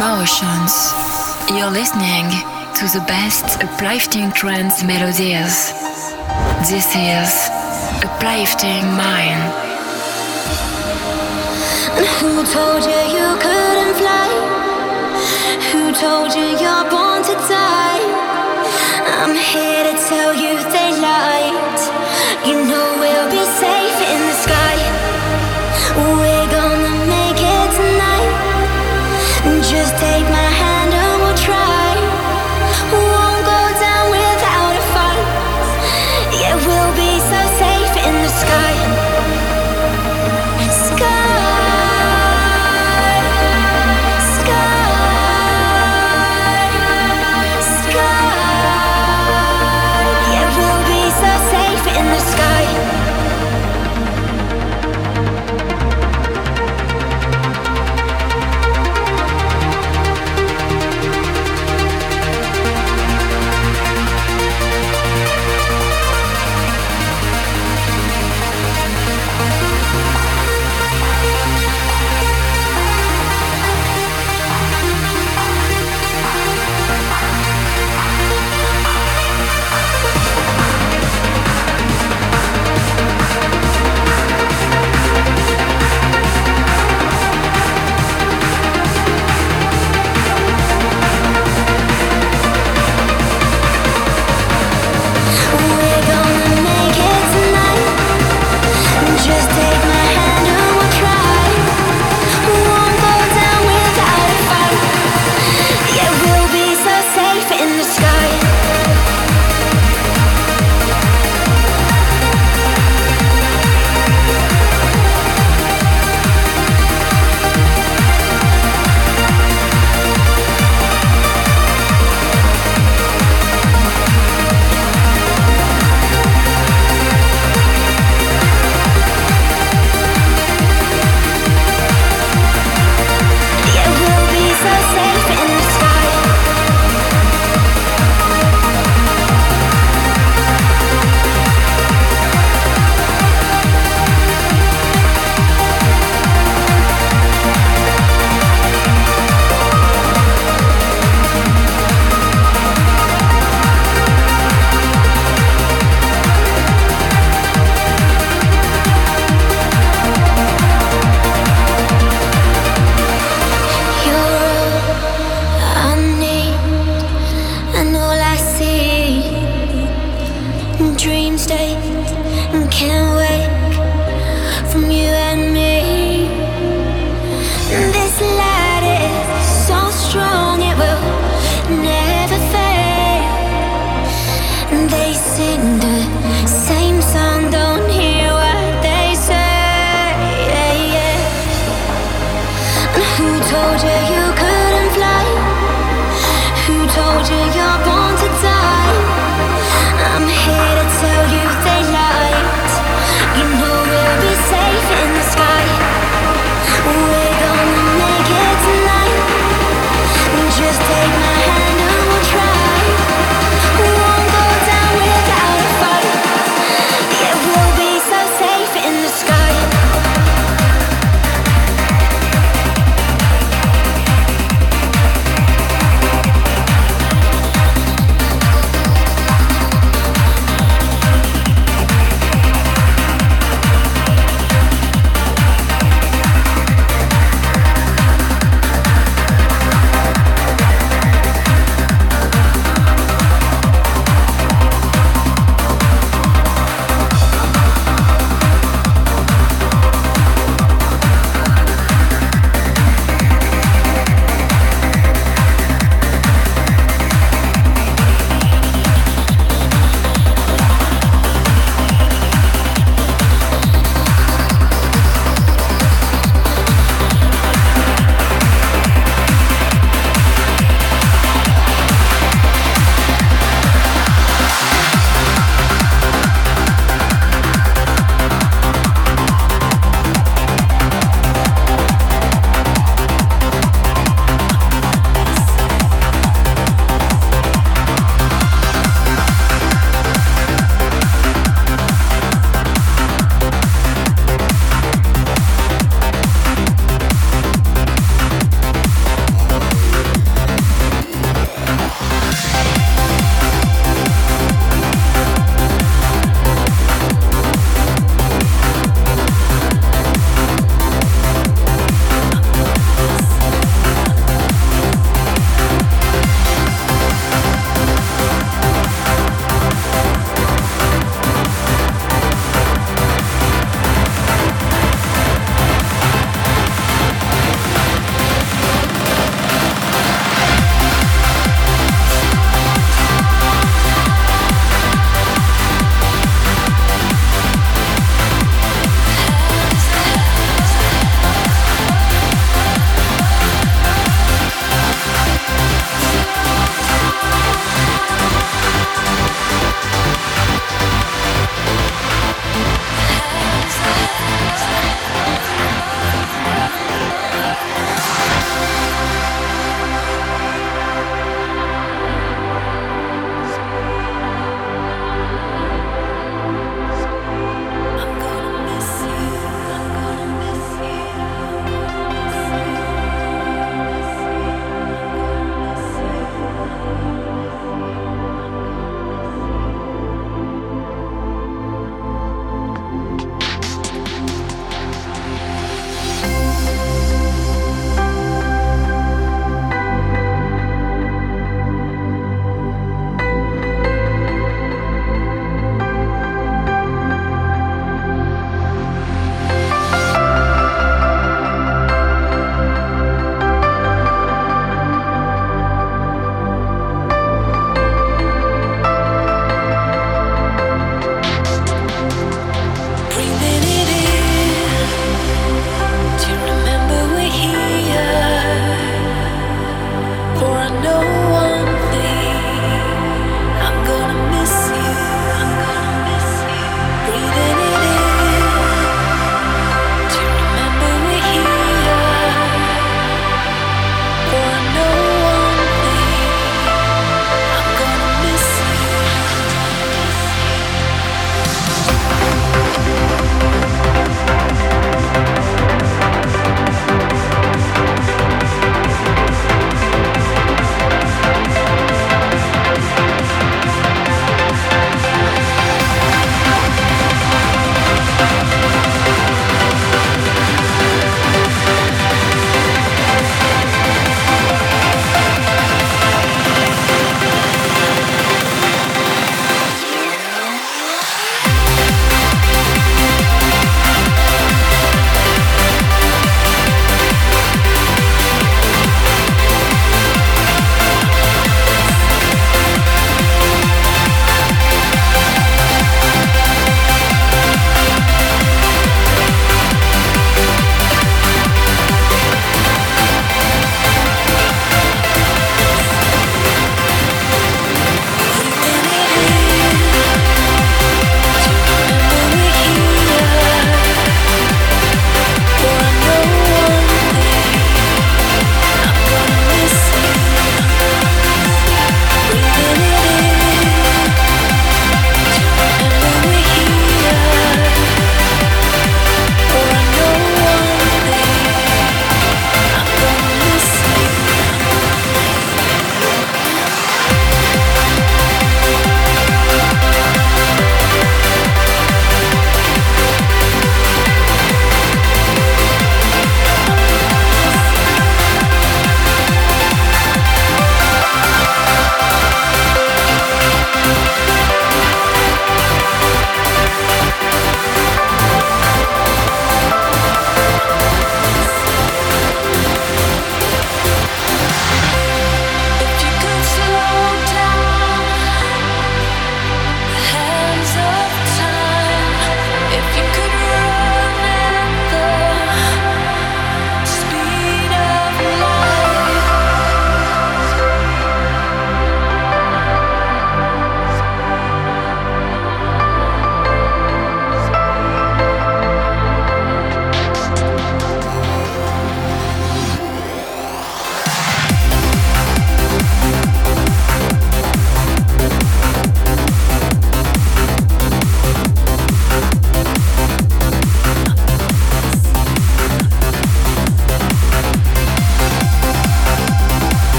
emotions. You're listening to the best uplifting trance melodies. This is Uplifting Mind. Who told you you couldn't fly? Who told you you're born to die? I'm here to tell you they lied. You know we'll be safe in the sky. We're Just take my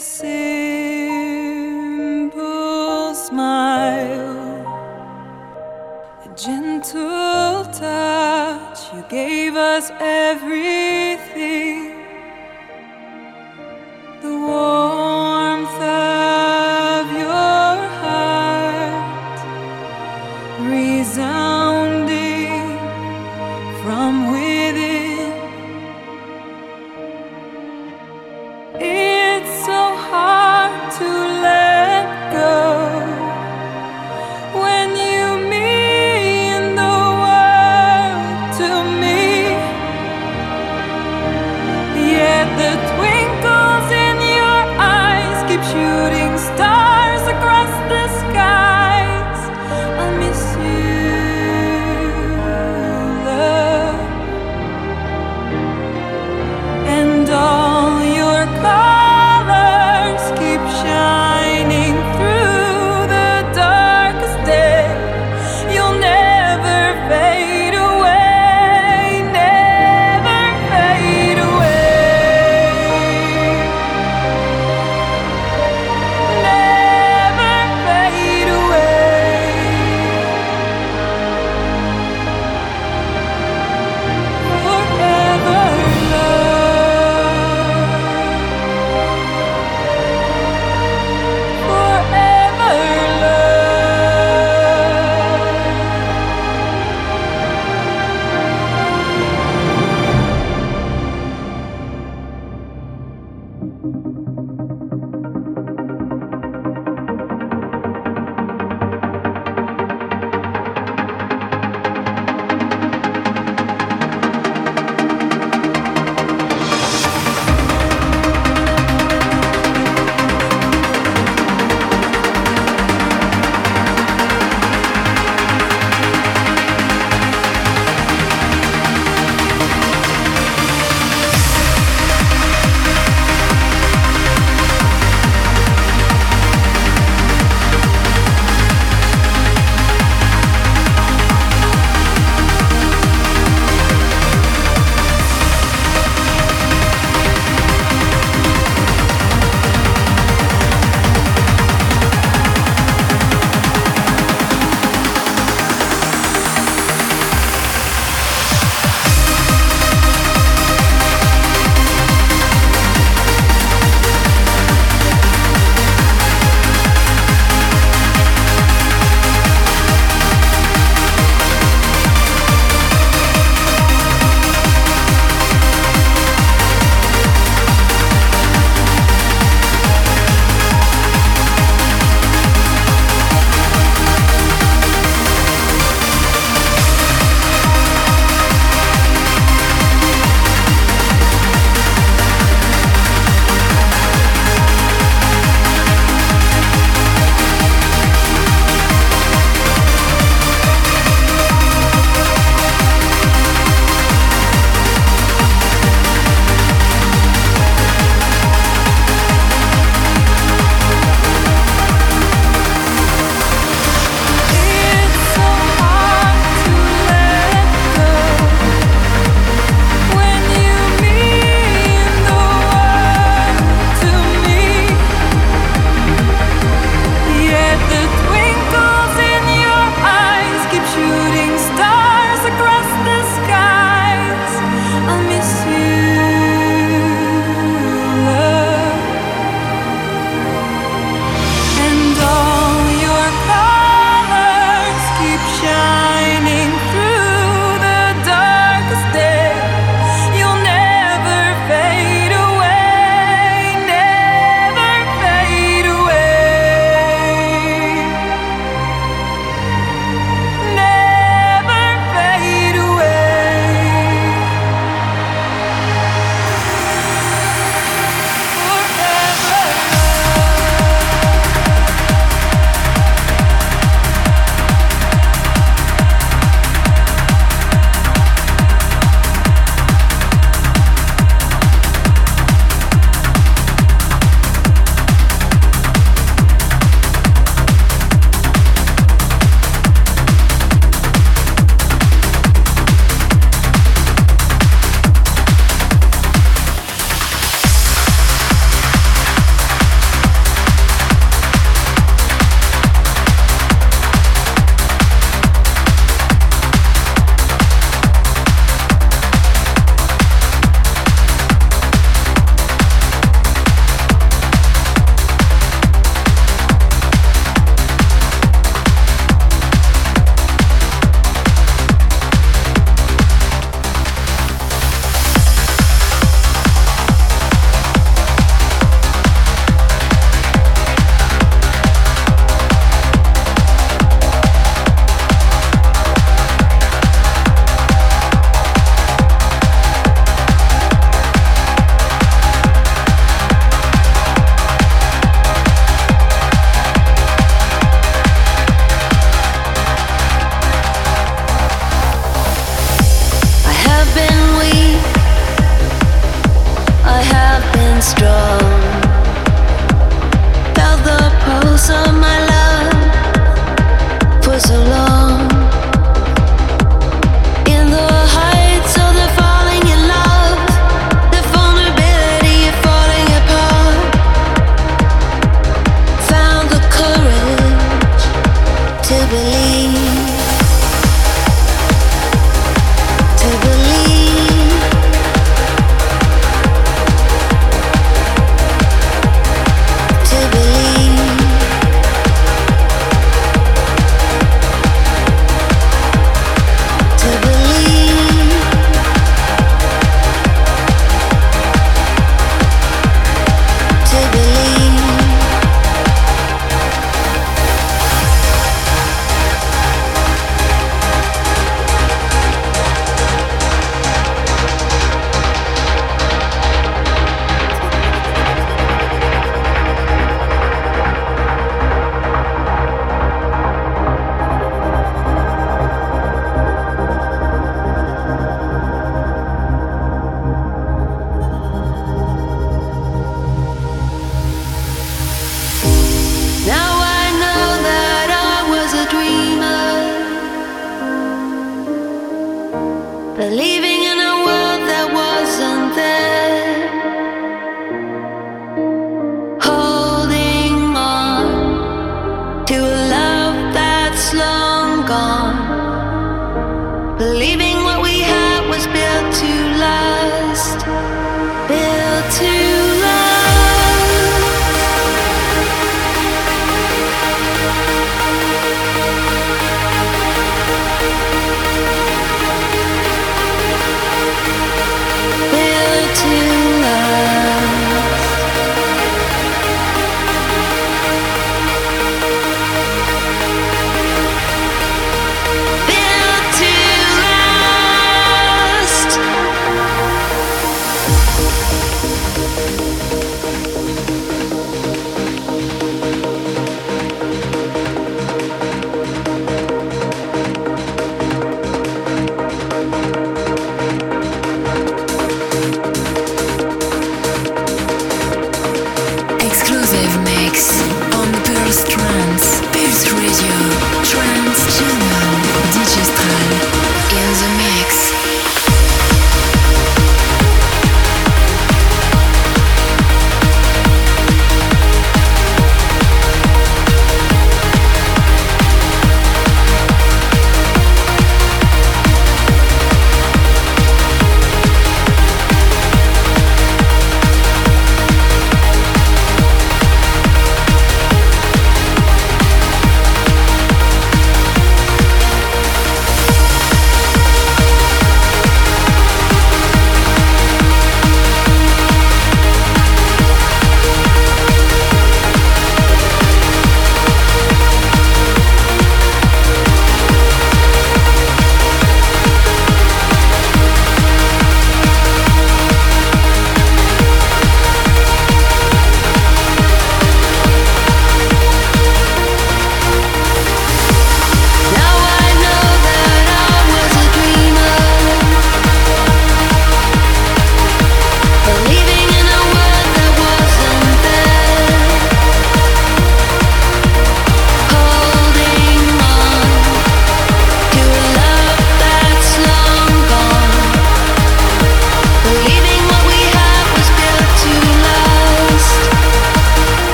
simple smile, a gentle touch. You gave us everything.